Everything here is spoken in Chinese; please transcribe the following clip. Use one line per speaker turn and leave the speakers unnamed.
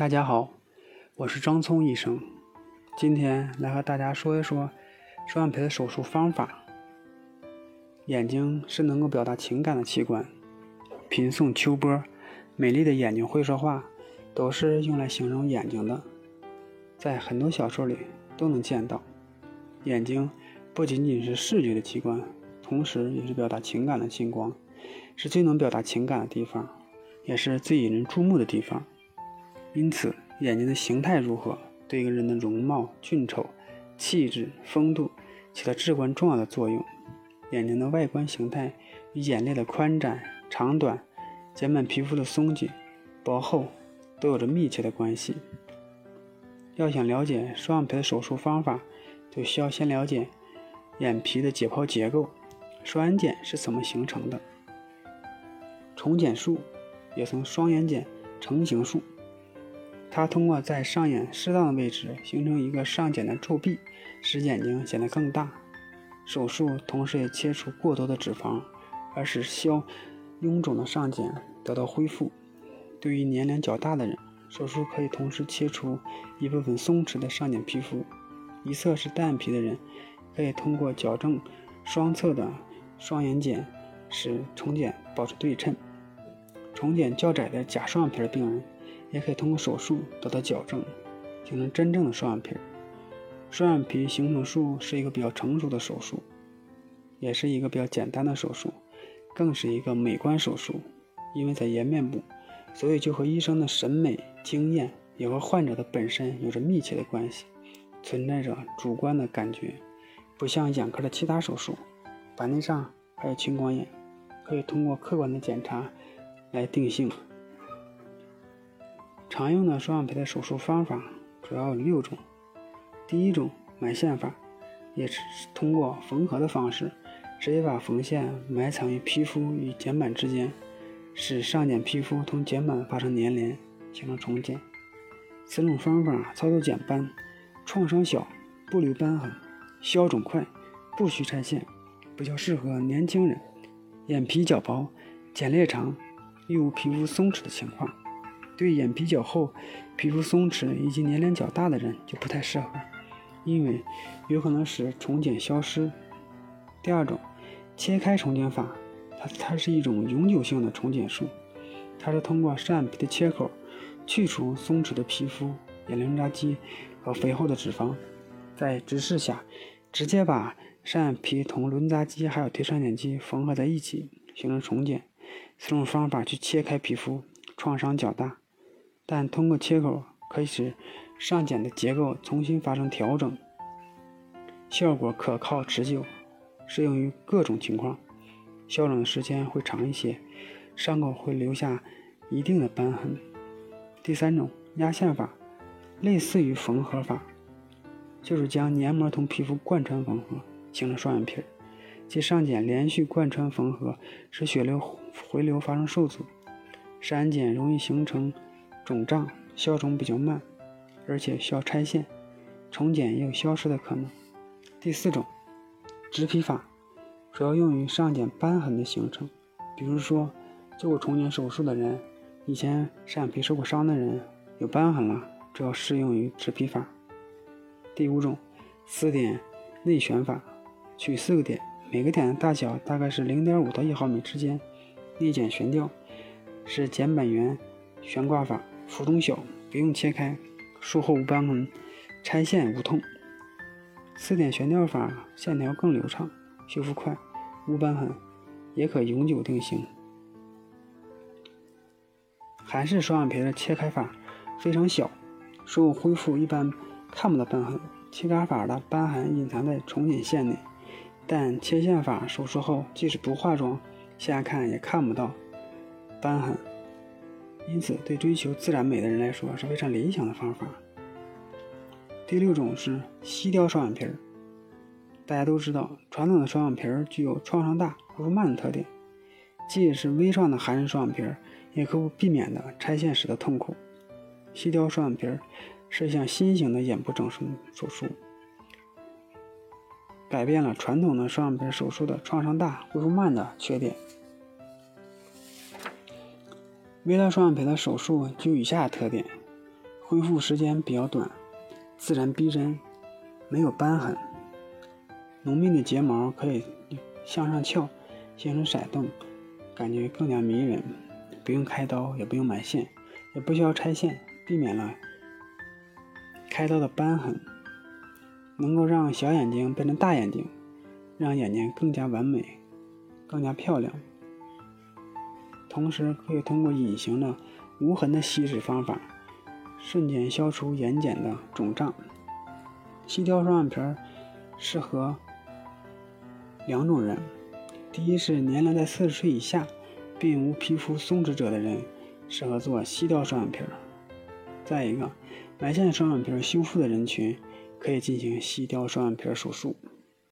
大家好，我是张聪医生，今天来和大家说一说双眼皮的手术方法。眼睛是能够表达情感的器官，频送秋波，美丽的眼睛会说话，都是用来形容眼睛的，在很多小说里都能见到。眼睛不仅仅是视觉的器官，同时也是表达情感的星光，是最能表达情感的地方，也是最引人注目的地方。因此，眼睛的形态如何，对一个人的容貌、俊丑、气质、风度起到至关重要的作用。眼睛的外观形态与眼裂的宽窄、长短、睑板皮肤的松紧、薄厚都有着密切的关系。要想了解双眼皮的手术方法，就需要先了解眼皮的解剖结构。双眼睑是怎么形成的？重睑术也称双眼睑成形术。它通过在上眼适当的位置形成一个上睑的皱壁，使眼睛显得更大。手术同时也切除过多的脂肪，而使消臃肿的上睑得到恢复。对于年龄较大的人，手术可以同时切除一部分松弛的上睑皮肤。一侧是单眼皮的人，可以通过矫正双侧的双眼睑，使重睑保持对称。重睑较窄的假双眼皮的病人。也可以通过手术得到矫正，形成真正的双眼皮。双眼皮形成术是一个比较成熟的手术，也是一个比较简单的手术，更是一个美观手术。因为在颜面部，所以就和医生的审美经验也和患者的本身有着密切的关系，存在着主观的感觉。不像眼科的其他手术，白内障还有青光眼，可以通过客观的检查来定性。常用的双眼皮的手术方法主要有六种。第一种埋线法，也是通过缝合的方式，直接把缝线埋藏于皮肤与睑板之间，使上睑皮肤同睑板发生粘连，形成重睑。此种方法操作简单，创伤小，不留瘢痕，消肿快，不需拆线，比较适合年轻人，眼皮较薄，睑裂长，又无皮肤松弛的情况。对眼皮较厚、皮肤松弛以及年龄较大的人就不太适合，因为有可能使重睑消失。第二种，切开重睑法，它它是一种永久性的重睑术，它是通过上眼皮的切口去除松弛的皮肤、眼轮匝肌和肥厚的脂肪，在直视下直接把上眼皮同轮匝肌还有贴上睑肌缝合在一起，形成重睑。此种方法去切开皮肤，创伤较大。但通过切口可以使上睑的结构重新发生调整，效果可靠持久，适用于各种情况，消肿的时间会长一些，伤口会留下一定的瘢痕。第三种压线法，类似于缝合法，就是将黏膜同皮肤贯穿缝合，形成双眼皮儿，即上睑连续贯穿缝合，使血流回流发生受阻，上眼睑容易形成。肿胀消肿比较慢，而且需要拆线，重睑也有消失的可能。第四种，植皮法，主要用于上睑瘢痕的形成，比如说做过重睑手术的人，以前上眼皮受过伤的人有瘢痕了，主要适用于植皮法。第五种，四点内旋法，取四个点，每个点的大小大概是零点五到一毫米之间，内睑悬吊，是睑板缘悬挂法。浮动小，不用切开，术后无瘢痕，拆线无痛。四点悬吊法线条更流畅，修复快，无瘢痕，也可永久定型。韩式双眼皮的切开法非常小，术后恢复一般看不到瘢痕。切开法的瘢痕隐藏在重睑线内，但切线法手术后即使不化妆，下看也看不到瘢痕。因此，对追求自然美的人来说是非常理想的方法。第六种是吸雕双眼皮儿。大家都知道，传统的双眼皮儿具有创伤大、恢复慢的特点，即使是微创的韩式双眼皮儿，也可避免的拆线时的痛苦。吸雕双眼皮儿是一项新型的眼部整形手术，改变了传统的双眼皮手术的创伤大、恢复慢的缺点。微雕双眼皮的手术具以下特点：恢复时间比较短，自然逼真，没有斑痕。浓密的睫毛可以向上翘，形成闪动，感觉更加迷人。不用开刀，也不用埋线，也不需要拆线，避免了开刀的瘢痕，能够让小眼睛变成大眼睛，让眼睛更加完美，更加漂亮。同时，可以通过隐形的、无痕的吸脂方法，瞬间消除眼睑的肿胀。细雕双眼皮适合两种人：第一是年龄在四十岁以下，并无皮肤松弛者的人，适合做细雕双眼皮；再一个，埋线双眼皮修复的人群，可以进行细雕双眼皮手术。